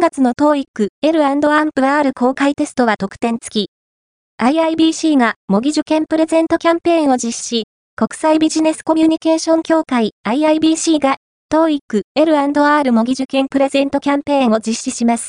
3月の TOEIC L&AMP-R 公開テストは特典付き。IIBC が模擬受験プレゼントキャンペーンを実施。国際ビジネスコミュニケーション協会 IIBC が TOEIC L&R 模擬受験プレゼントキャンペーンを実施します。